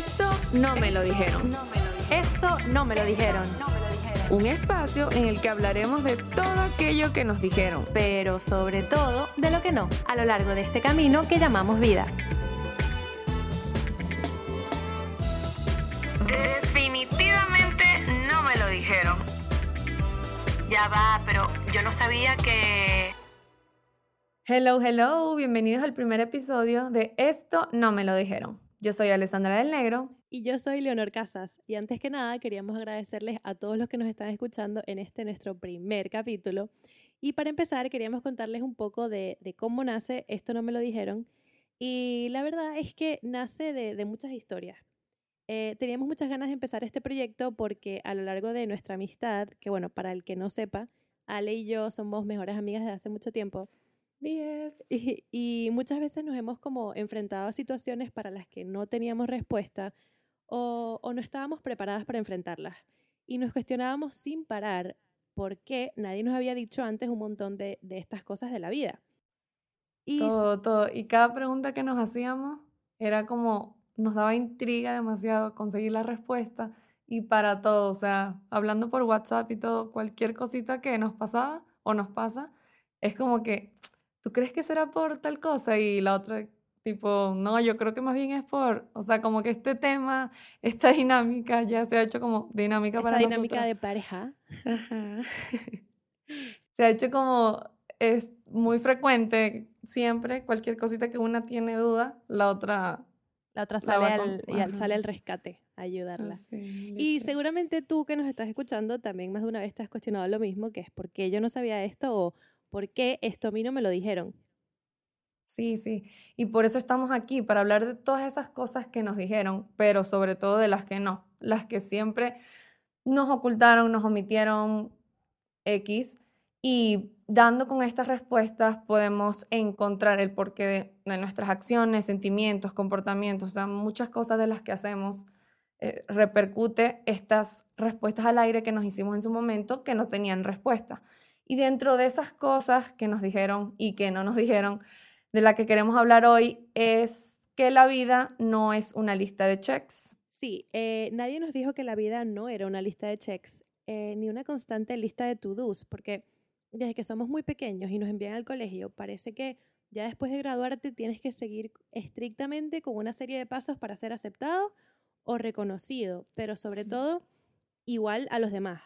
Esto no me lo dijeron. Esto no me lo dijeron. Un espacio en el que hablaremos de todo aquello que nos dijeron. Pero sobre todo de lo que no, a lo largo de este camino que llamamos vida. Definitivamente no me lo dijeron. Ya va, pero yo no sabía que... Hello, hello, bienvenidos al primer episodio de Esto no me lo dijeron. Yo soy Alessandra del Negro. Y yo soy Leonor Casas. Y antes que nada, queríamos agradecerles a todos los que nos están escuchando en este nuestro primer capítulo. Y para empezar, queríamos contarles un poco de, cómo nace Esto no me lo dijeron. Y la verdad es que nace de, muchas historias. Eh, teníamos muchas ganas de empezar este proyecto porque a lo largo de nuestra amistad, que bueno, para el que no sepa, Ale y yo somos mejores amigas desde hace mucho tiempo. Y, y, muchas veces nos hemos como enfrentado a situaciones para las que no teníamos respuesta o, o no estábamos preparadas para enfrentarlas. Y nos cuestionábamos sin parar por qué nadie nos había dicho antes un montón de, de estas cosas de la vida. Y todo, todo. Y cada pregunta que nos hacíamos era como nos daba intriga demasiado conseguir la respuesta y para todo, o sea, hablando por WhatsApp y todo, cualquier cosita que nos pasaba o nos pasa, es como que, ¿tú crees que será por tal cosa? Y la otra, tipo, no, yo creo que más bien es por, o sea, como que este tema, esta dinámica ya se ha hecho como dinámica esta para dinámica de pareja. se ha hecho como, es muy frecuente, siempre, cualquier cosita que una tiene duda, la otra la otra sale, al, y sale al rescate, ayudarla. y seguramente tú que nos estás escuchando también más de una vez te has cuestionado lo mismo, que es por qué yo no sabía esto o por qué esto a mí no me lo dijeron. Sí, sí. Y por eso estamos aquí, para hablar de todas esas cosas que nos dijeron, pero sobre todo de las que no, las que siempre nos ocultaron, nos omitieron X y dando con estas respuestas podemos encontrar el porqué de, nuestras acciones, sentimientos, comportamientos, o sea, muchas cosas de las que hacemos eh, repercute estas respuestas al aire que nos hicimos en su momento que no tenían respuesta. Y dentro de esas cosas que nos dijeron y que no nos dijeron, de la que queremos hablar hoy es que la vida no es una lista de checks. Sí, eh, nadie nos dijo que la vida no era una lista de checks, eh, ni una constante lista de to-dos, porque desde que somos muy pequeños y nos envían al colegio, parece que ya después de graduarte tienes que seguir estrictamente con una serie de pasos para ser aceptado o reconocido, pero sobre todo igual a los demás.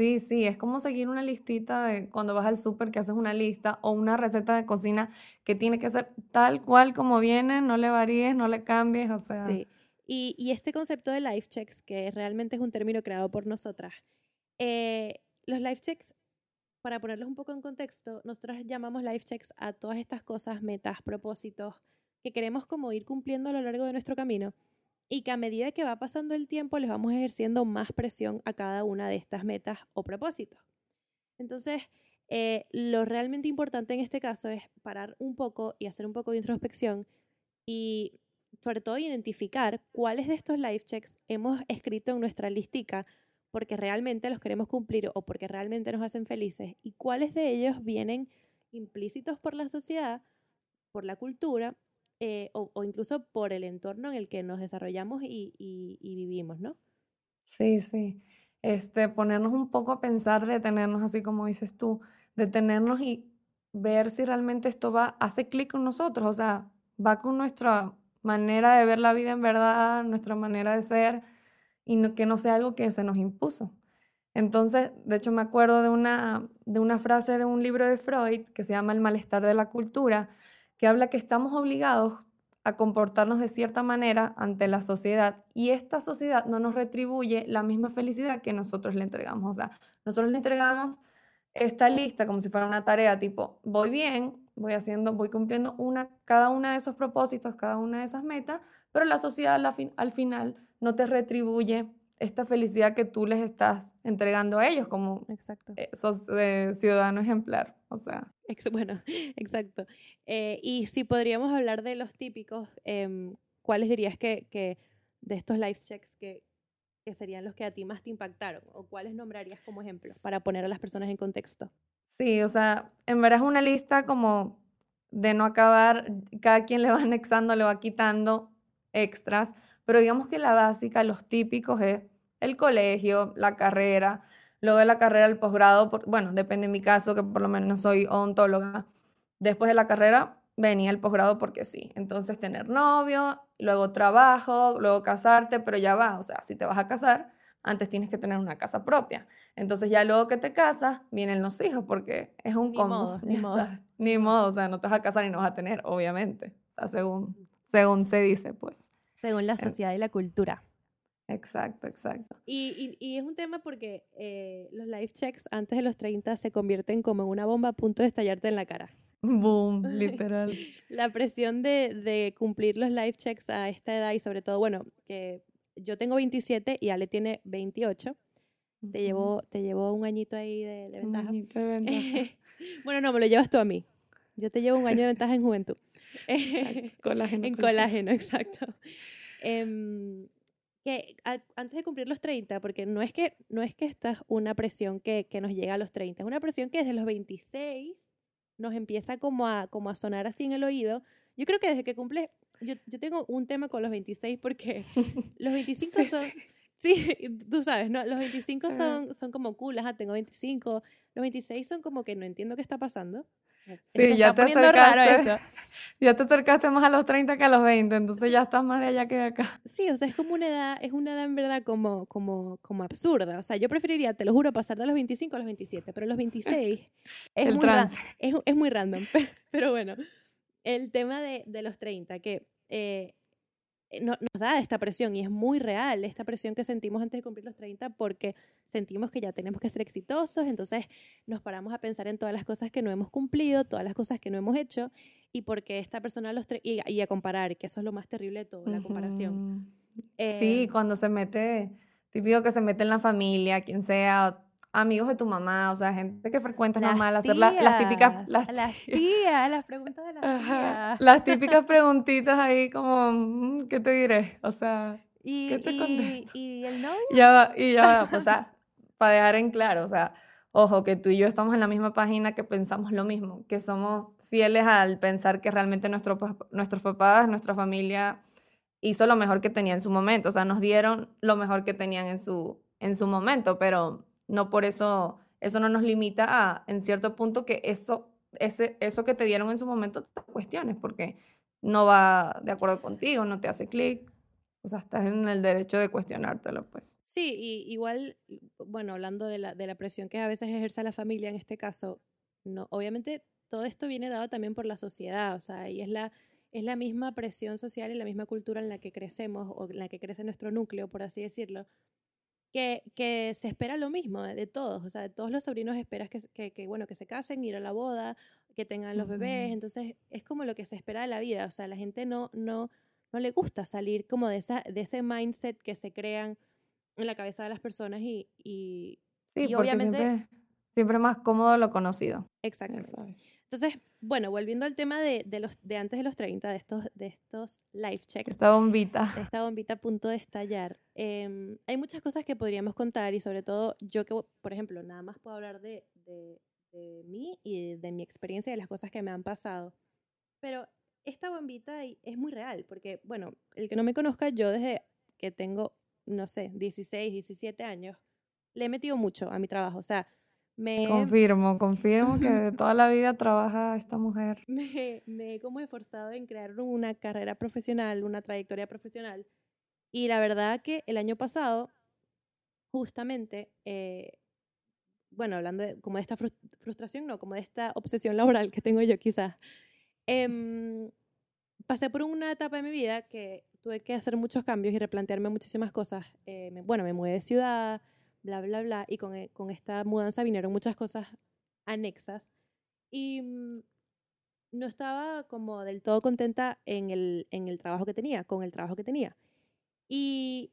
Sí, sí, es como seguir una listita cuando vas al súper que haces una lista o una receta de cocina que tiene que ser tal cual como viene, no le varíes, no le cambies, o sea. Sí. Y, y este concepto de life checks, que realmente es un término creado por nosotras, eh, los life checks para ponerlos un poco en contexto, nosotros llamamos life checks a todas estas cosas, metas, propósitos que queremos como ir cumpliendo a lo largo de nuestro camino y que a medida que va pasando el tiempo les vamos ejerciendo más presión a cada una de estas metas o propósitos. Entonces, eh, lo realmente importante en este caso es parar un poco y hacer un poco de introspección y sobre todo identificar cuáles de estos life checks hemos escrito en nuestra listica porque realmente los queremos cumplir o porque realmente nos hacen felices y cuáles de ellos vienen implícitos por la sociedad, por la cultura eh, o, incluso por el entorno en el que nos desarrollamos y, vivimos, ¿no? Sí, sí. Este, ponernos un poco a pensar, detenernos así como dices tú, detenernos y ver si realmente esto va, hace clic con nosotros, o sea, va con nuestra manera de ver la vida en verdad, nuestra manera de ser, y que no sea algo que se nos impuso. Entonces, de hecho, me acuerdo de una, de una frase de un libro de Freud que se llama El malestar de la cultura, que habla que estamos obligados a comportarnos de cierta manera ante la sociedad y esta sociedad no nos retribuye la misma felicidad que nosotros le entregamos. O sea, nosotros le entregamos esta lista como si fuera una tarea tipo, voy bien, voy haciendo, voy cumpliendo una, cada una de esos propósitos, cada una de esas metas, pero la sociedad al final no te retribuye esta felicidad que tú les estás entregando a ellos como exacto. Eh, sos eh, ciudadano ejemplar. O sea. bueno, exacto. Eh, y si podríamos hablar de los típicos, em, ¿cuáles dirías que, que, de estos life checks que, que, serían los que a ti más te impactaron? ¿O cuáles nombrarías como ejemplos para poner a las personas en contexto? Sí, o sea, en verdad es una lista como de no acabar, cada quien le va anexando, le va quitando extras pero digamos que la básica, los típicos es el colegio, la carrera, luego de la carrera el posgrado, bueno, depende de mi caso, que por lo menos no soy odontóloga. Después de la carrera venía el posgrado porque sí. Entonces tener novio, luego trabajo, luego casarte, pero ya va, o sea, si te vas a casar, antes tienes que tener una casa propia. Entonces ya luego que te casas, vienen los hijos porque es un Ni combo. modo, ni modo. Ni modo, o sea, no te vas a casar y no vas a tener, obviamente. O sea, según, según se dice, pues. Según la sociedad y la cultura. Exacto, exacto. Y, y, y es un tema porque eh, los life checks antes de los 30 se convierten como en una bomba a punto de estallarte en la cara. Boom, literal. La presión de, de cumplir los life checks a esta edad y sobre todo, bueno, que yo tengo 27 y Ale tiene 28. Te llevo, te llevo un añito ahí de, de Un ventaja. añito de ventaja. bueno, no, me lo llevas tú a mí. Yo te llevo un año de ventaja en juventud. Exacto, Colágeno. en colágeno. exacto. Em, que a- antes de cumplir los 30, porque no es que, no es que esta es una presión que, que nos llega a los 30, es una presión que desde los 26 nos empieza como a, como a sonar así en el oído. Yo creo que desde que cumple, yo, yo tengo un tema con los 26 porque los 25 Sí, son... sí. Tú sabes, ¿no? Los 25 Ajá. son, son como cool, ajá, tengo 25. Los 26 son como que no entiendo qué está pasando. Sí, ya te acercaste. Ya te acercaste más a los 30 que a los 20, entonces ya estás más de allá que de acá. Sí, o sea, es como una edad, es una edad en verdad como, como, como absurda. O sea, yo preferiría, te lo juro, pasar de los 25 a los 27, pero los 26 es, El muy, trance. es, es muy random. pe- Pero bueno, el tema de, de los 30, que eh, no- nos da esta presión y es muy real esta presión que sentimos antes de cumplir los 30 porque sentimos que ya tenemos que ser exitosos, entonces nos paramos a pensar en todas las cosas que no hemos cumplido, todas las cosas que no hemos hecho y porque esta persona los y, y a comparar, que eso es lo más terrible de todo, la comparación. Ujú. Eh, Sí, cuando se mete, típico que se mete en la familia, quien sea, amigos de tu mamá, o sea, gente que frecuentas Las normal, hacer la- las típicas, tías, las, las tías, las preguntas de las tías. las típicas preguntitas ahí como, mm, ¿qué te diré? O sea, Y, ¿qué te y- contesto? y el novio. ya va, y ya va, o sea, para dejar en claro, o sea, ojo, que tú y yo estamos en la misma página que pensamos lo mismo, que somos fieles al pensar que realmente nuestro, nuestros papás, nuestra familia hizo lo mejor que tenía en su momento, o sea, nos dieron lo mejor que tenían en su, en su momento, pero no por eso, eso no nos limita a, en cierto punto, que eso, ese, eso que te dieron en su momento te cuestiones, porque no va de acuerdo contigo, no te hace clic, o sea, estás en el derecho de cuestionártelo, pues. Sí, y igual, bueno, hablando de la, de la presión que a veces ejerce la familia en este caso, no, obviamente todo esto viene dado también por la sociedad, o sea, y es la, es la misma presión social y la misma cultura en la que crecemos o en la que crece nuestro núcleo, por así decirlo, que, que se espera lo mismo de, de todos, o sea, de todos los sobrinos esperas que, que, que, bueno, que se casen, ir a la boda, que tengan los bebés, entonces es como lo que se espera de la vida, o sea, la gente no, no, no le gusta salir como de, esa, de ese mindset que se crean en la cabeza de las personas y, y Sí, Y porque obviamente- siempre, siempre es más cómodo lo conocido. sabes. Entonces, bueno, volviendo al tema de, de los, de antes de los 30, de estos, de estos life checks, Esta bombita. esta bombita a punto de estallar, em, hay muchas cosas que podríamos contar y sobre todo yo que, por ejemplo, nada más puedo hablar de, de, de mí y de, mi experiencia y de las cosas que me han pasado. Pero esta bombita es muy real porque, bueno, el que no me conozca, yo desde que tengo, no sé, 16, 17 años, le he metido mucho a mi trabajo. O sea, me, Confirmo, confirmo que de toda la vida trabaja esta mujer. me, me he como esforzado en crear una carrera profesional, una trayectoria profesional. Y la verdad que el año pasado, justamente, eh, bueno, hablando de, como de esta frus- frustración, no, como de esta obsesión laboral que tengo yo quizás, em, pasé por una etapa de mi vida que tuve que hacer muchos cambios y replantearme muchísimas cosas. Eh, me- bueno, me mudé de ciudad, bla, bla, bla, y con, e- con esta mudanza vinieron muchas cosas anexas. Y mm, no estaba como del todo contenta en el, en el trabajo que tenía, con el trabajo que tenía. Y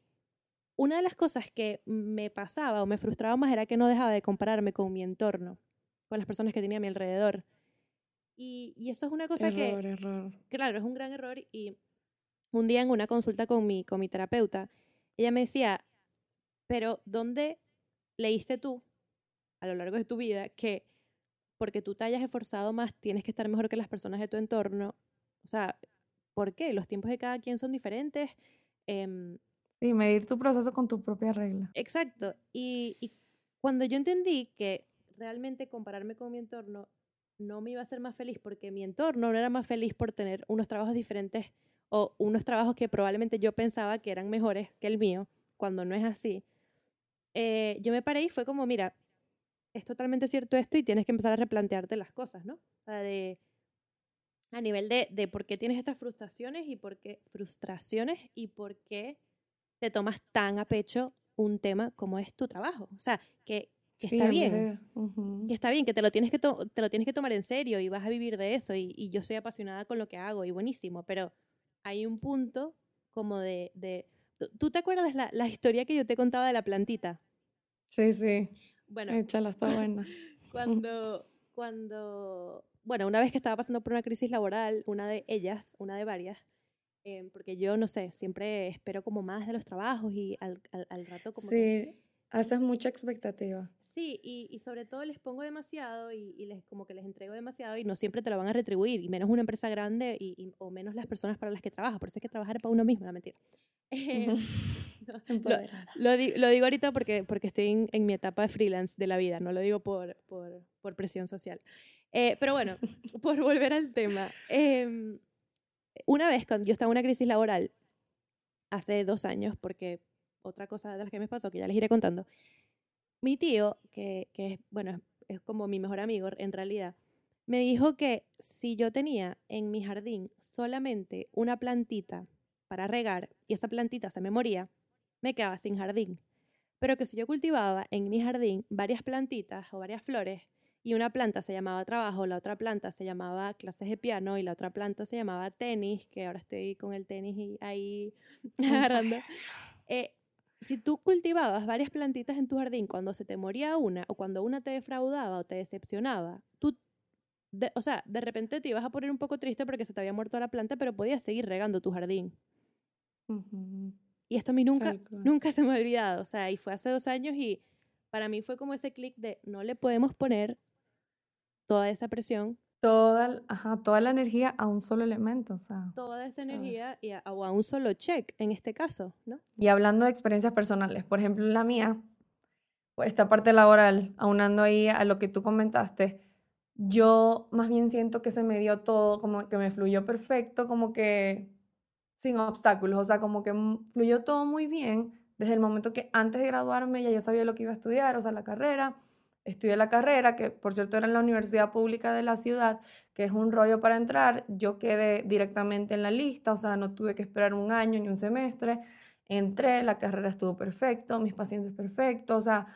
una de las cosas que me pasaba o me frustraba más era que no dejaba de compararme con mi entorno, con las personas que tenía a mi alrededor. Y, y eso es una cosa que, Error, error. claro, es un gran error. Y un día en una consulta con mi, con mi terapeuta, ella me decía, pero ¿dónde leíste tú a lo largo de tu vida que porque tú te hayas esforzado más tienes que estar mejor que las personas de tu entorno? O sea, ¿por qué? Los tiempos de cada quien son diferentes. Em, Sí, medir tu proceso con tu propia regla. exacto. Y, y cuando yo entendí que realmente compararme con mi entorno no me iba a hacer más feliz porque mi entorno no era más feliz por tener unos trabajos diferentes o unos trabajos que probablemente yo pensaba que eran mejores que el mío, cuando no es así, eh, yo me paré y fue como, mira, es totalmente cierto esto y tienes que empezar a replantearte las cosas, ¿no? O sea, de, a nivel de, de por qué tienes estas frustraciones y por qué frustraciones y por qué te tomas tan a pecho un tema como es tu trabajo. O sea, que, que Sí, está bien. de- ujú. Y está bien, que te lo tienes que, te lo tienes que tomar en serio y vas a vivir de eso y, y yo soy apasionada con lo que hago y buenísimo, pero hay un punto como de... de ¿tú- ¿Tú te acuerdas la, la historia que yo te contaba de la plantita? Sí, sí. Bueno, Échala, está buena. cuando, cuando, bueno, una vez que estaba pasando por una crisis laboral, una de ellas, una de varias, eh, porque yo, no sé, siempre espero como más de los trabajos y al, al, al rato como que... Sí, haces mucha expectativa. Sí, y, y sobre todo les pongo demasiado y, y les como que les entrego demasiado y no siempre te lo van a retribuir, y menos una empresa grande y, y- o menos las personas para las que trabajas. Por eso es que trabajar para uno mismo, la mentira. Eh, no, lo, lo di- lo digo ahorita porque, porque estoy en, en mi etapa de freelance de la vida, no lo digo por, por, por presión social. Eh, pero bueno, por volver al tema. em, una vez cuando yo estaba en una crisis laboral, hace dos años, porque otra cosa de las que me pasó, que ya les iré contando, mi tío, que, que es, bueno, es- como mi mejor amigo en realidad, me dijo que si yo tenía en mi jardín solamente una plantita para regar y esa plantita se me moría, me quedaba sin jardín. Pero que si yo cultivaba en mi jardín varias plantitas o varias flores y una planta se llamaba trabajo, la otra planta se llamaba clases de piano y la otra planta se llamaba tenis, que ahora estoy con el tenis y ahí agarrando. Eh, si tú cultivabas varias plantitas en tu jardín, cuando se te moría una o cuando una te defraudaba o te decepcionaba, tú, de- o sea, de repente te ibas a poner un poco triste porque se te había muerto la planta, pero podías seguir regando tu jardín. Y esto a mí nunca, nunca se me ha olvidado. O sea, y fue hace dos años y para mí fue como ese clic de no le podemos poner toda esa presión, Toda, ajá, toda la energía a un solo elemento, o sea. toda esa ¿Sabes? energía y a, o a un solo check en este caso, ¿no? Y hablando de experiencias personales, por ejemplo, la mía, esta parte laboral, aunando ahí a lo que tú comentaste, yo más bien siento que se me dio todo, como que me fluyó perfecto, como que sin obstáculos, o sea, como que fluyó todo muy bien desde el momento que antes de graduarme ya yo sabía lo que iba a estudiar, o sea, la carrera, estudié la carrera, que por cierto era en la Universidad Pública de la ciudad, que es un rollo para entrar, yo quedé directamente en la lista, o sea, no tuve que esperar un año ni un semestre, entré, la carrera estuvo perfecto, mis pacientes perfectos, o sea,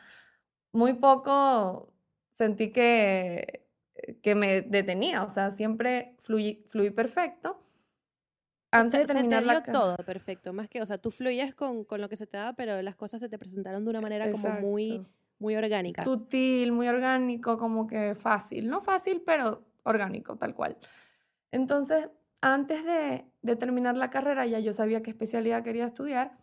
muy poco sentí que, que me detenía, o sea, siempre fluí, fluí perfecto. Antes de se terminar te la dio ca- todo perfecto, más que, o sea, tú fluyes con, con lo que se te daba, pero las cosas se te presentaron de una manera como muy, Exacto. Muy orgánica. sutil, muy orgánico, como que fácil. No fácil, pero orgánico, tal cual. Entonces, antes de, de terminar la carrera, ya yo sabía qué especialidad quería estudiar,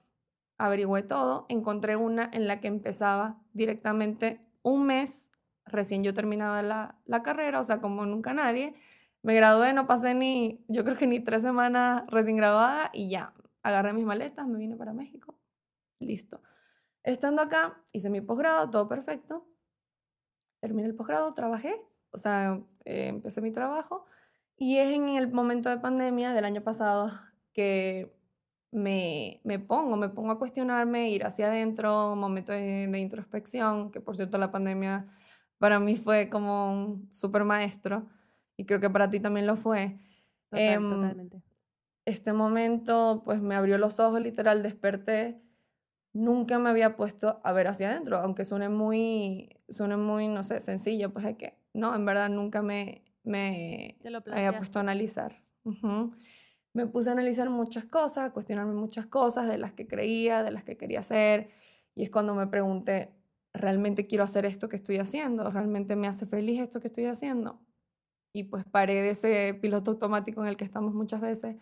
averigüé todo, encontré una en la que empezaba directamente un mes, recién yo terminaba la, la carrera, o sea, como nunca nadie. Me gradué, no pasé ni, yo creo que ni tres semanas recién graduada y ya, agarré mis maletas, me vine para México, listo. Estando acá, hice mi posgrado, todo perfecto. Terminé el posgrado, trabajé, o sea, eh, empecé mi trabajo. Y es en el momento de pandemia del año pasado que me, me pongo, me pongo a cuestionarme, ir hacia adentro, un momento de, de introspección, que por cierto la pandemia para mí fue como un super maestro y creo que para ti también lo fue. Total, em, totalmente. Este momento pues me abrió los ojos, literal, desperté. Nunca me había puesto a ver hacia adentro, aunque suene muy, suene muy, no sé, sencillo, pues es que no, en verdad nunca me, me había puesto a analizar. Me puse a analizar muchas cosas, a cuestionarme muchas cosas de las que creía, de las que quería hacer, y es cuando me pregunté, ¿realmente quiero hacer esto que estoy haciendo? ¿Realmente me hace feliz esto que estoy haciendo? Y pues paré de ese piloto automático en el que estamos muchas veces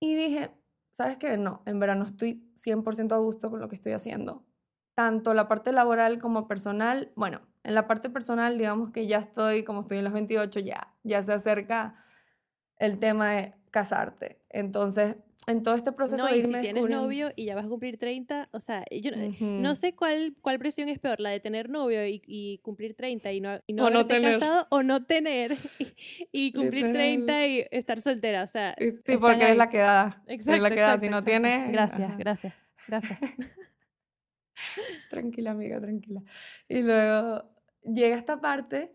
y dije, ¿sabes qué? No, en verdad no estoy 100% a gusto con lo que estoy haciendo. Tanto la parte laboral como personal. Bueno, en la parte personal, digamos que ya estoy, como estoy en los 28, ya, ya se acerca el tema de casarte. Entonces, en todo este proceso No, de y si irme tienes novio y ya vas a cumplir 30, o sea, yo no- sé cuál, cuál presión es peor, la de tener novio y, y cumplir 30 y no, y no O no tener. casado o no tener y, y cumplir Literal. 30 y estar soltera, o sea, Sí, porque eres la que da. Eres Exacto, la que da. exacto, Si no exacto. tienes. Gracias, ajá. gracias, gracias. Tranquila, amiga, tranquila. Y luego llega esta parte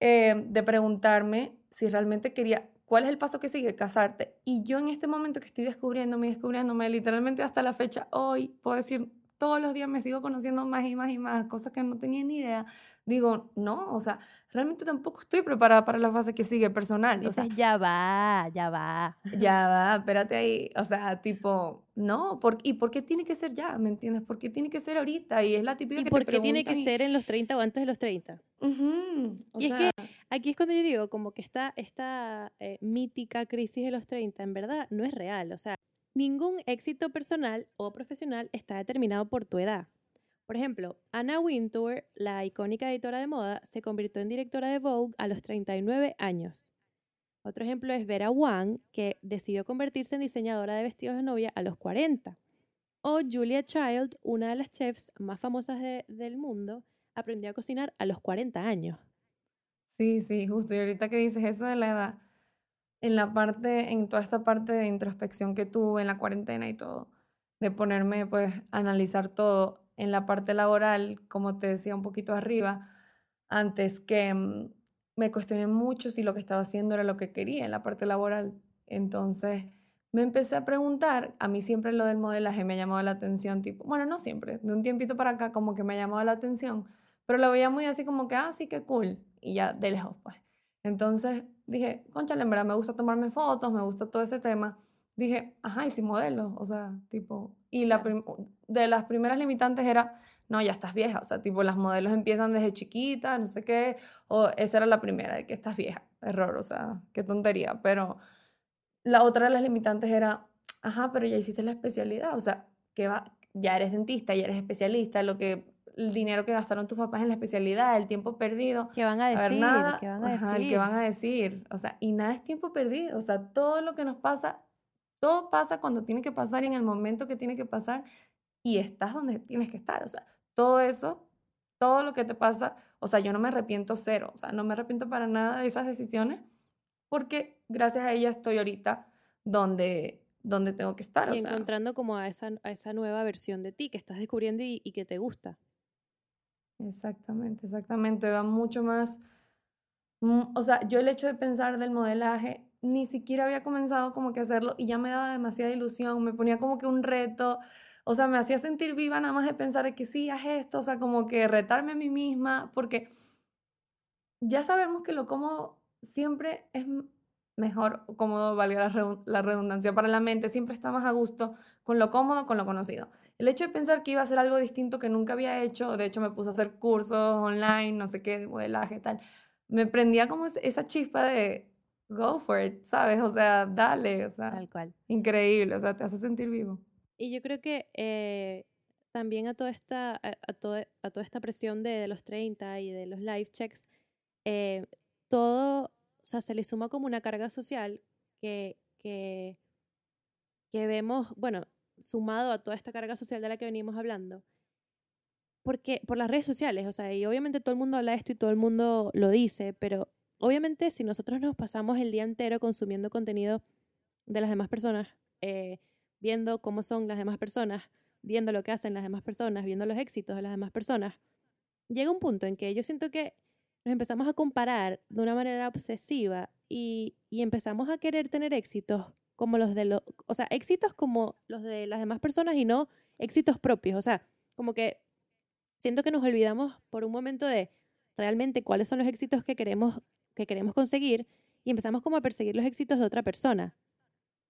eh, de preguntarme si realmente quería, ¿cuál es el paso que sigue? Casarte. Y yo en este momento que estoy descubriéndome y descubriéndome, literalmente hasta la fecha, hoy, puedo decir, todos los días me sigo conociendo más y más y más, cosas que no tenía ni idea. Digo, no, o sea, realmente tampoco estoy preparada para la fase que sigue personal. O sea, Dices, ya va, ya va. ya va, espérate ahí. O sea, tipo, no, ¿por, ¿y por qué tiene que ser ya? ¿Me entiendes? ¿Por qué tiene que ser ahorita? Y es la típica ¿Y que por te qué tiene que y- ser en los 30 o antes de los 30? Ujú, o Y es sea, Aquí es cuando yo digo, como que esta, esta eh, mítica crisis de los 30, en verdad, no es real. O sea, ningún éxito personal o profesional está determinado por tu edad. Por ejemplo, Anna Wintour, la icónica editora de moda, se convirtió en directora de Vogue a los 39 años. Otro ejemplo es Vera Wang, que decidió convertirse en diseñadora de vestidos de novia a los 40. O Julia Child, una de las chefs más famosas de- del mundo, aprendió a cocinar a los 40 años. sí, sí, justo. Y ahorita que dices eso de la edad, en la parte, en toda esta parte de introspección que tuve en la cuarentena y todo, de ponerme pues a analizar todo en la parte laboral, como te decía un poquito arriba, antes que mm, me cuestioné mucho si lo que estaba haciendo era lo que quería en la parte laboral. Entonces me empecé a preguntar, a mí siempre lo del modelaje me ha llamado la atención, tipo, bueno, no siempre, de un tiempito para acá como que me ha llamado la atención, pero lo veía muy así como que, ah, sí, qué cool, y ya de lejos, pues. Entonces dije, conchale, en verdad me gusta tomarme fotos, me gusta todo ese tema. Dije, ajá, y si modelo, o sea, tipo, y la de las primeras limitantes era, no, ya estás vieja, o sea, tipo, las modelos empiezan desde chiquitas, no sé qué, o esa era la primera, de que estás vieja, error, o sea, qué tontería, pero la otra de las limitantes era, ajá, pero ya hiciste la especialidad, o sea, que va, ya eres dentista, ya eres especialista, lo que, el dinero que gastaron tus papás en la especialidad, el tiempo perdido, ¿Qué van a a ver, decir? nada, ¿Qué van a ajá, el decir? que van a decir, o sea, y nada es tiempo perdido, o sea, todo lo que nos pasa, todo pasa cuando tiene que pasar y en el momento que tiene que pasar y estás donde tienes que estar, o sea, todo eso, todo lo que te pasa, o sea, yo no me arrepiento cero, o sea, no me arrepiento para nada de esas decisiones porque gracias a ella estoy ahorita donde, donde tengo que estar, Y o sea, encontrando como a esa, a esa nueva versión de ti que estás descubriendo y, y que te gusta. Exactamente, exactamente. Va mucho más. mm, O sea, yo el hecho de pensar del modelaje, ni siquiera había comenzado como que hacerlo y ya me daba demasiada ilusión, me ponía como que un reto, o sea, me hacía sentir viva nada más de pensar de que sí, haz esto, o sea, como que retarme a mí misma, porque ya sabemos que lo cómodo siempre es mejor, cómodo, valga la redun- la redundancia para la mente, siempre está más a gusto con lo cómodo, con lo conocido. El hecho de pensar que iba a hacer algo distinto que nunca había hecho, de hecho me puse a hacer cursos online, no sé qué, de modelaje, tal, me prendía como es- esa chispa de go for it, ¿sabes? O sea, dale, o sea, Tal cual. increíble, o sea, te hace sentir vivo. Y yo creo que eh, también a toda esta, a, a toda, a toda esta presión de, de los 30 y de los life checks, eh, todo, o sea, se le suma como una carga social que, que, que vemos, bueno, sumado a toda esta carga social de la que venimos hablando, porque por las redes sociales, o sea, y obviamente todo el mundo habla de esto y todo el mundo lo dice, pero obviamente si nosotros nos pasamos el día entero consumiendo contenido de las demás personas, eh, viendo cómo son las demás personas, viendo lo que hacen las demás personas, viendo los éxitos de las demás personas, llega un punto en que yo siento que nos empezamos a comparar de una manera obsesiva y, y empezamos a querer tener éxitos como los de los, o sea, éxitos como los de las demás personas y no éxitos propios, o sea, como que siento que nos olvidamos por un momento de realmente cuáles son los éxitos que queremos que queremos conseguir y empezamos como a perseguir los éxitos de otra persona.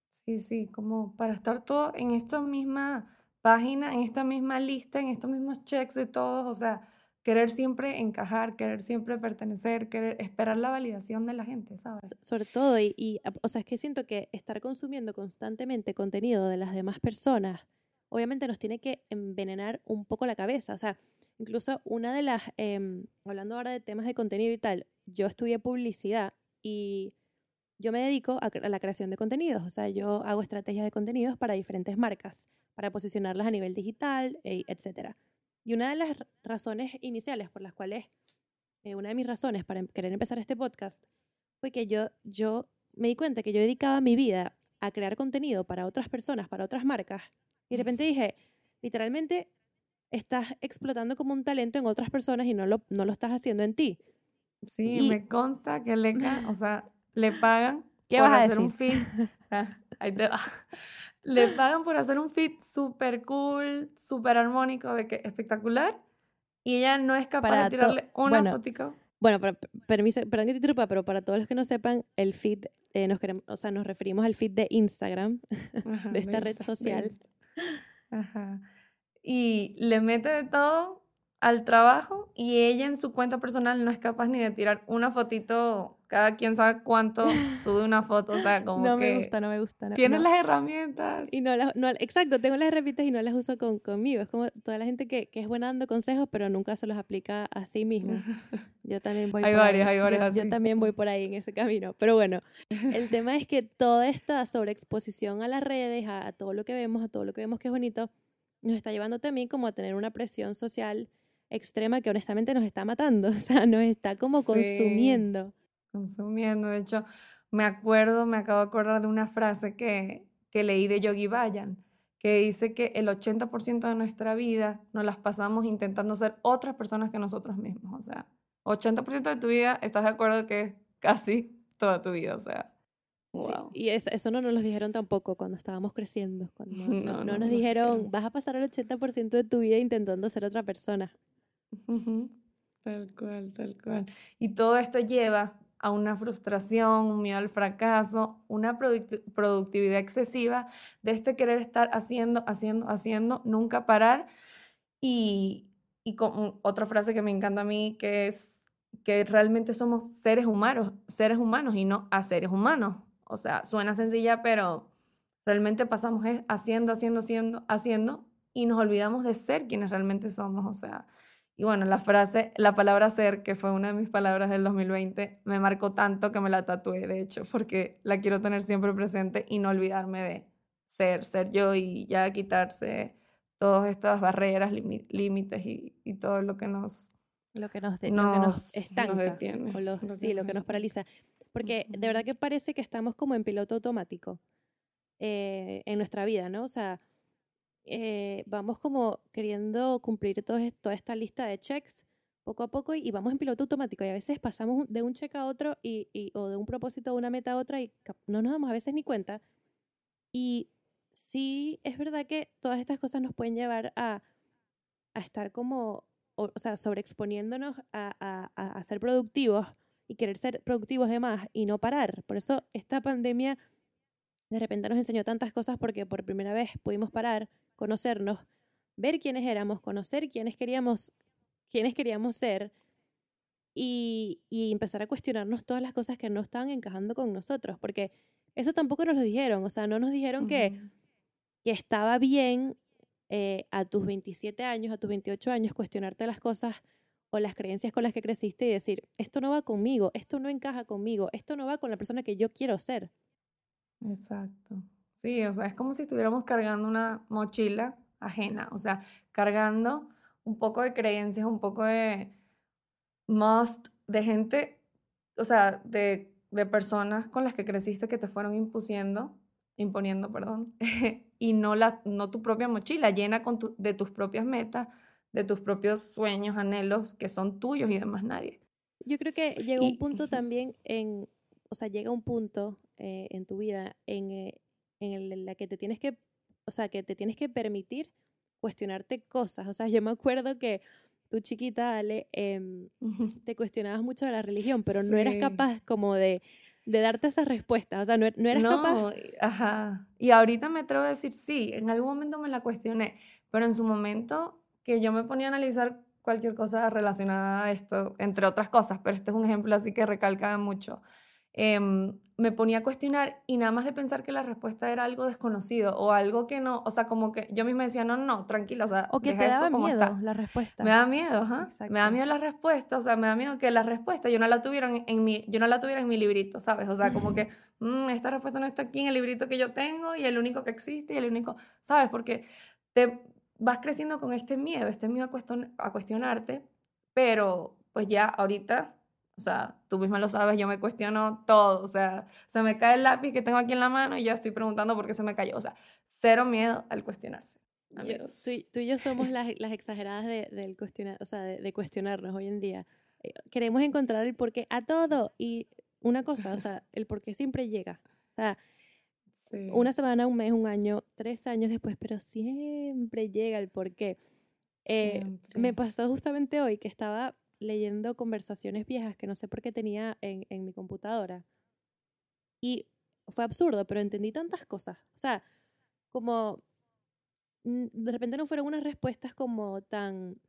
Sí, sí, como para estar todo en esta misma página, en esta misma lista, en estos mismos checks de todos, o sea, querer siempre encajar, querer siempre pertenecer, querer esperar la validación de la gente, ¿sabes? So- sobre todo, y, y, o sea, es que siento que estar consumiendo constantemente contenido de las demás personas, obviamente nos tiene que envenenar un poco la cabeza. O sea, incluso una de las, em, hablando ahora de temas de contenido y tal, yo estudié publicidad y yo me dedico a, la creación de contenidos, o sea, yo hago estrategias de contenidos para diferentes marcas, para posicionarlas a nivel digital, e, etc. Y una de las razones iniciales por las cuales, eh, una de mis razones para em, querer empezar este podcast fue que yo, yo me di cuenta que yo dedicaba mi vida a crear contenido para otras personas, para otras marcas, y de repente dije, literalmente estás explotando como un talento en otras personas y no lo, no lo estás haciendo en ti. Sí, me consta que Leca, o sea, le pagan por hacer un feed. Ah, ahí te va. Le pagan por hacer un feed súper cool, súper armónico, de que espectacular. Y ella no es capaz de tirarle una bueno, fotico. Bueno, permiso, perdón que te interrumpa, pero para todos los que no sepan, el feed, eh, nos queremos, o sea, nos referimos al feed de Instagram, de esta red social. Ajá. Y le mete de todo al trabajo y ella en su cuenta personal no es capaz ni de tirar una fotito, cada quien sabe cuánto sube una foto, o sea, como no que... me gusta, no me gusta. No, tienes las herramientas. Y no las, no, exacto, tengo las herramientas y no las uso con, conmigo. Es como toda la gente que, que, es buena dando consejos, pero nunca se los aplica a sí mismo. Yo también voy hay por varias, ahí. Hay varias, yo, yo, también voy por ahí en ese camino. Pero bueno, el tema es que toda esta sobreexposición a las redes, a, a todo lo que vemos, a todo lo que vemos que es bonito, nos está llevando también como a tener una presión social extrema que honestamente nos está matando, o sea, nos está como consumiendo. Consumiendo, de hecho, me acuerdo, me acabo de acordar de una frase que, que leí de Yogi Bayan, que dice que el 80% de nuestra vida nos las pasamos intentando ser otras personas que nosotros mismos, o sea, 80% de tu vida estás de acuerdo que casi toda tu vida, o sea, y eso, eso, no nos lo dijeron tampoco cuando estábamos creciendo. Cuando no, no, nos dijeron, vas a pasar el 80% de tu vida intentando ser otra persona. Tal cual, tal cual. Y todo esto lleva a una frustración, un miedo al fracaso, una productividad excesiva de este querer estar haciendo, haciendo, haciendo, nunca parar. Y, y con otra frase que me encanta a mí, que es que realmente somos seres humanos, seres humanos y no a seres humanos. O sea, suena sencilla, pero realmente pasamos haciendo, haciendo, haciendo, haciendo y nos olvidamos de ser quienes realmente somos. O sea, y bueno, la frase, la palabra ser, que fue una de mis palabras del 2020, me marcó tanto que me la tatué, de hecho, porque la quiero tener siempre presente y no olvidarme de ser, ser yo y ya quitarse todas estas barreras, límites y, y, todo lo que nos... Lo que nos, nos, estanca. detiene. O sí, lo que nos paraliza. Porque de verdad que parece que estamos como en piloto automático eh, en nuestra vida, ¿no? O sea, eh, vamos como queriendo cumplir todo, toda esta lista de checks poco a poco y, vamos en piloto automático y a veces pasamos de un check a otro y, y, o de un propósito a una meta a otra y no nos damos a veces ni cuenta. Y sí es verdad que todas estas cosas nos pueden llevar a, a estar como, o, o sea, sobreexponiéndonos a, a, a, ser productivos y querer ser productivos de más y no parar. Por eso esta pandemia de repente nos enseñó tantas cosas porque por primera vez pudimos parar conocernos, ver quiénes éramos, conocer quiénes queríamos, quiénes queríamos ser y, y, empezar a cuestionarnos todas las cosas que no estaban encajando con nosotros, porque eso tampoco nos lo dijeron, o sea, no nos dijeron que, que estaba bien eh, a tus 27 años, a tus 28 años, cuestionarte las cosas o las creencias con las que creciste y decir, esto no va conmigo, esto no encaja conmigo, esto no va con la persona que yo quiero ser. Exacto. Sí, o sea, es como si estuviéramos cargando una mochila ajena, o sea, cargando un poco de creencias, un poco de must, de gente, o sea, de, de personas con las que creciste que te fueron impusiendo, imponiendo, perdón, y no, la, no tu propia mochila, llena con de tus propias metas, de tus propios sueños, anhelos, que son tuyos y demás nadie. Yo creo que llega un punto también en, o sea, llega un punto eh, en tu vida en, eh, en la que te tienes que, o sea, que te tienes que permitir cuestionarte cosas. O sea, yo me acuerdo que tú chiquita, Ale, em, te cuestionabas mucho de la religión, pero no eras capaz como de, de darte esas respuestas. O sea, no, er, no eras no, capaz. Ajá. Y ahorita me atrevo a decir, sí, en algún momento me la cuestioné, pero en su momento que yo me ponía a analizar cualquier cosa relacionada a esto, entre otras cosas, pero este es un ejemplo así que recalca mucho em, me ponía a cuestionar y nada más de pensar que la respuesta era algo desconocido o algo que no, o sea, como que yo misma decía, no, no, tranquila, o sea, O que deja te eso daba miedo está. la respuesta. Me da miedo, ajá. Me da miedo la respuesta, o sea, me da miedo que la respuesta yo no la tuviera en, en mi, yo no la tuviera en mi librito, ¿sabes? O sea, como que "Mm, esta respuesta no está aquí en el librito que yo tengo y el único que existe y el único, ¿sabes? Porque te vas creciendo con este miedo, este miedo a, cuestion- a cuestionarte, pero pues ya ahorita, o sea, tú misma lo sabes, yo me cuestiono todo, o sea, se me cae el lápiz que tengo aquí en la mano y ya estoy preguntando por qué se me cayó, o sea, cero miedo al cuestionarse. Yo- tú, y- tú y yo somos las, las exageradas de, del cuestionar, o sea, de, de cuestionarnos hoy en día. Eh, Queremos encontrar el porqué a todo y una cosa, o sea, el porqué siempre llega. O sea, Sí. una semana, un mes, un año, tres años después, pero siempre llega el porqué. Eh, me pasó justamente hoy que estaba leyendo conversaciones viejas que no sé por qué tenía en, en mi computadora. Y fue absurdo, pero entendí tantas cosas. O sea, como de repente no fueron unas respuestas como tan,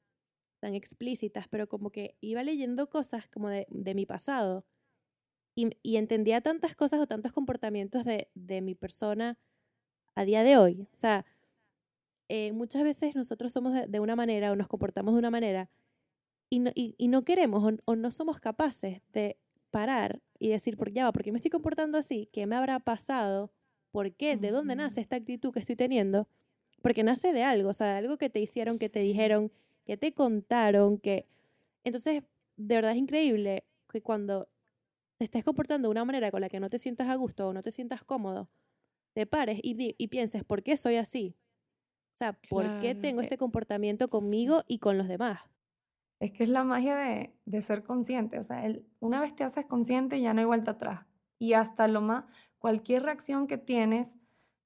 tan explícitas, pero como que iba leyendo cosas como de, de mi pasado y, y entendía tantas cosas o tantos comportamientos de, de mi persona a día de hoy. O sea, eh, muchas veces nosotros somos de, de una manera o nos comportamos de una manera y no, y, y no queremos o, o no somos capaces de parar y decir, por ya va, ¿por qué me estoy comportando así? ¿Qué me habrá pasado? ¿Por qué? ¿De dónde Ujú. nace esta actitud que estoy teniendo? Porque nace de algo, o sea, de algo que te hicieron, que te dijeron, que te contaron, que... Entonces, de verdad es increíble que cuando te estés comportando de una manera con la que no te sientas a gusto o no te sientas cómodo, te pares y, pienses, ¿por qué soy así? O sea, ¿por qué tengo eh, este comportamiento sí. conmigo y con los demás? Es que es la magia de, de ser consciente. O sea, una vez te haces consciente, ya no hay vuelta atrás. Y hasta lo más, cualquier reacción que tienes,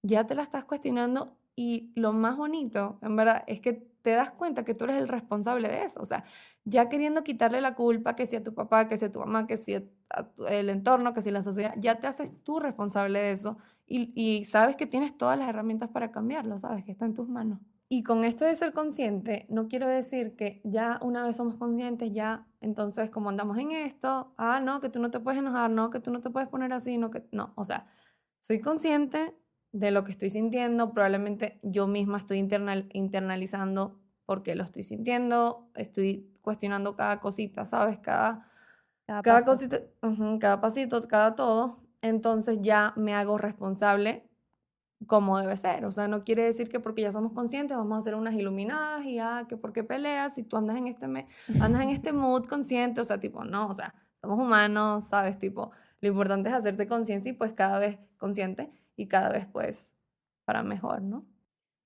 ya te la estás cuestionando. Y lo más bonito, en verdad, es que te das cuenta que tú eres el responsable de eso. O sea, ya queriendo quitarle la culpa, que si a tu papá, que si a tu mamá, que si a el entorno, que si la sociedad, ya te haces tú responsable de eso. Y, y sabes que tienes todas las herramientas para cambiarlo, sabes que está en tus manos. Y con esto de ser consciente, no quiero decir que ya una vez somos conscientes, ya entonces como andamos en esto, ah, no, que tú no te puedes enojar, no, que tú no te puedes poner así, no, que no, o sea, soy consciente de lo que estoy sintiendo, probablemente yo misma estoy internal, internalizando porque lo estoy sintiendo, estoy cuestionando cada cosita, ¿sabes? Cada, cada paso. cosita, ujú, cada pasito, cada todo, entonces ya me hago responsable como debe ser. O sea, no quiere decir que porque ya somos conscientes vamos a ser unas iluminadas y ah, que porque peleas si tú andas en este me- andas en este mood consciente, o sea, tipo, no, o sea, somos humanos, ¿sabes? Tipo, lo importante es hacerte consciente y pues cada vez consciente y cada vez pues para mejor, ¿no?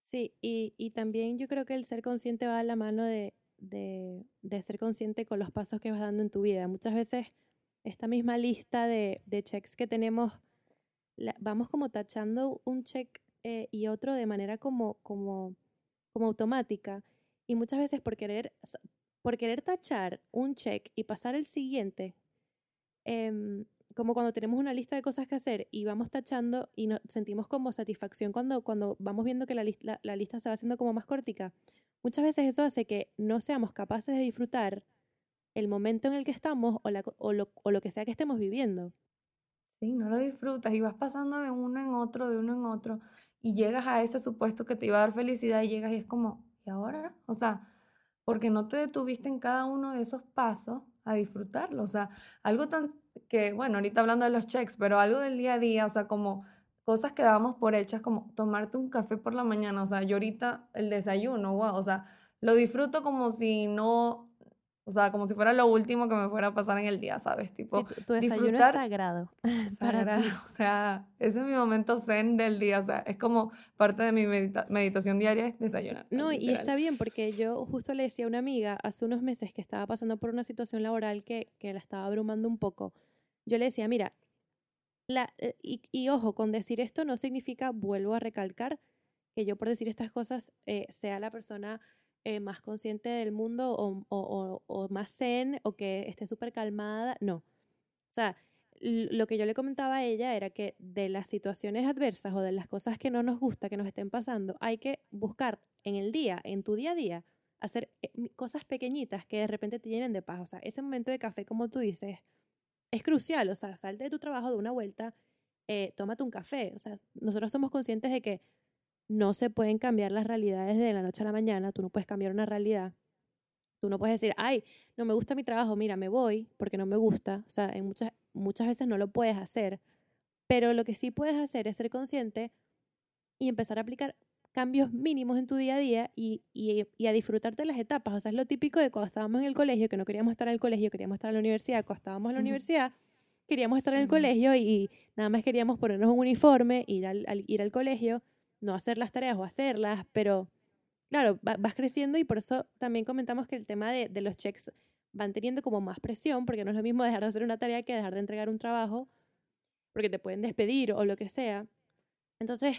Sí, y, y también yo creo que el ser consciente va a la mano de, de, de ser consciente con los pasos que vas dando en tu vida. Muchas veces esta misma lista de, de checks que tenemos, la- vamos como tachando un check eh, y otro de manera como, como, como automática. Y muchas veces por querer, por querer tachar un check y pasar el siguiente, em, como cuando tenemos una lista de cosas que hacer y vamos tachando y nos sentimos como satisfacción cuando, cuando vamos viendo que la, lis- la, la lista se va haciendo como más cortica. Muchas veces eso hace que no seamos capaces de disfrutar el momento en el que estamos o, la o, lo, o lo que sea que estemos viviendo. Sí, no lo disfrutas y vas pasando de uno en otro, de uno en otro y llegas a ese supuesto que te iba a dar felicidad y llegas y es como, ¿y ahora? O sea, porque no te detuviste en cada uno de esos pasos a disfrutarlo. O sea, algo tan que, bueno, ahorita hablando de los checks, pero algo del día a día, o sea, como cosas que dábamos por hechas, como tomarte un café por la mañana. O sea, yo ahorita el desayuno, wow, o sea, lo disfruto como si no, o sea, como si fuera lo último que me fuera a pasar en el día, ¿sabes? Tipo, Sí, tu, desayuno disfrutar- es sagrado Sagrado. O sea, ese es mi momento zen del día. O sea, es como parte de mi medita- meditación diaria es desayunar. No, y literal. está bien porque yo justo le decía a una amiga hace unos meses que estaba pasando por una situación laboral que, que la estaba abrumando un poco. Yo le decía, mira, la, eh, y, y ojo, con decir esto no significa, vuelvo a recalcar, que yo por decir estas cosas eh, sea la persona eh, más consciente del mundo o, o- más zen o que esté súper calmada. No. O sea, lo que yo le comentaba a ella era que de las situaciones adversas o de las cosas que no nos gusta que nos estén pasando, hay que buscar en el día, en tu día a día, hacer eh, cosas pequeñitas que de repente te llenen de paz. O sea, ese momento de café, como tú dices, es crucial, o sea, salte de tu trabajo de una vuelta, eh, tómate un café, o sea, nosotros somos conscientes de que no se pueden cambiar las realidades de la noche a la mañana, tú no puedes cambiar una realidad, tú no puedes decir, ay, no me gusta mi trabajo, mira, me voy porque no me gusta, o sea, en muchas, muchas veces no lo puedes hacer, pero lo que sí puedes hacer es ser consciente y empezar a aplicar cambios mínimos en tu día a día y, y, a disfrutarte las etapas. O sea, es lo típico de cuando estábamos en el colegio, que no queríamos estar en el colegio, queríamos estar en la universidad. Cuando estábamos en la universidad, queríamos estar en el colegio y, nada más queríamos ponernos un uniforme, ir al, ir al colegio, no hacer las tareas o hacerlas, pero claro, vas creciendo y por eso también comentamos que el tema de, de los checks van teniendo como más presión, porque no es lo mismo dejar de hacer una tarea que dejar de entregar un trabajo, porque te pueden despedir o lo que sea. Entonces,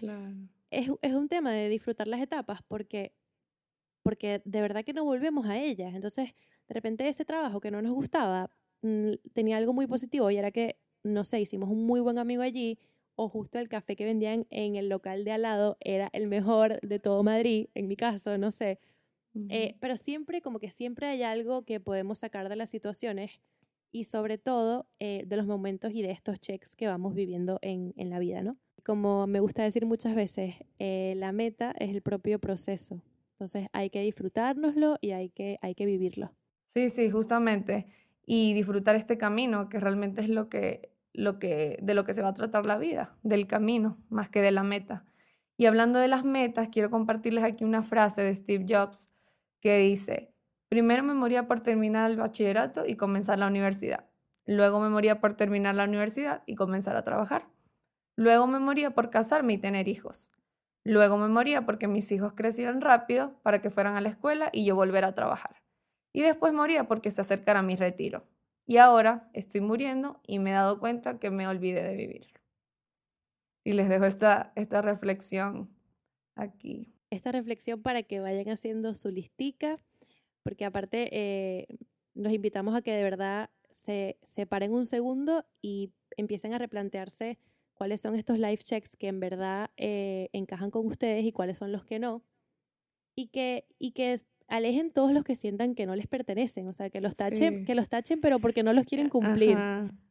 es, es, un tema de disfrutar las etapas porque, porque de verdad que no volvemos a ellas. Entonces, de repente ese trabajo que no nos gustaba mm, tenía algo muy positivo y era que, no sé, hicimos un muy buen amigo allí o justo el café que vendían en el local de al lado era el mejor de todo Madrid, en mi caso, no sé. Eh, pero siempre, como que siempre hay algo que podemos sacar de las situaciones y sobre todo eh, de los momentos y de estos checks que vamos viviendo en, en la vida, ¿no? como me gusta decir muchas veces, eh, la meta es el propio proceso. Entonces hay que disfrutárnoslo y hay que, hay que vivirlo. Sí, sí, justamente. Y disfrutar este camino, que realmente es lo que, lo que, de lo que se va a tratar la vida, del camino, más que de la meta. Y hablando de las metas, quiero compartirles aquí una frase de Steve Jobs que dice, primero me moría por terminar el bachillerato y comenzar la universidad. Luego me moría por terminar la universidad y comenzar a trabajar. Luego me moría por casarme y tener hijos. Luego me moría porque mis hijos crecieran rápido para que fueran a la escuela y yo volver a trabajar. Y después moría porque se acercara mi retiro. Y ahora estoy muriendo y me he dado cuenta que me olvidé de vivir. Y les dejo esta, esta reflexión aquí. Esta reflexión para que vayan haciendo su listica, porque aparte eh, nos invitamos a que de verdad se, se paren un segundo y empiecen a replantearse cuáles son estos life checks que en verdad eh, encajan con ustedes y cuáles son los que no. Y que, y que alejen todos los que sientan que no les pertenecen, o sea, que los tachen, que los tachen pero porque no los quieren cumplir.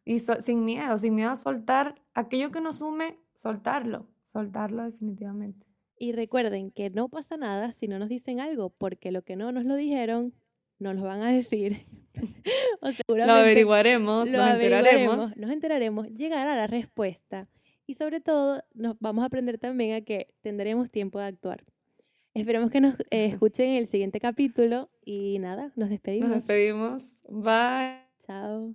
Y sin miedo, sin miedo a soltar aquello que nos sume, soltarlo, soltarlo definitivamente. Y recuerden que no pasa nada si no nos dicen algo, porque lo que no nos lo dijeron, nos lo van a decir. o seguramente lo averiguaremos, nos enteraremos. Nos enteraremos, llegará la respuesta. Y sobre todo, nos vamos a aprender también a que tendremos tiempo de actuar. Esperemos que nos eh, escuchen en el siguiente capítulo y nada, nos despedimos. Nos despedimos. Bye. Chao.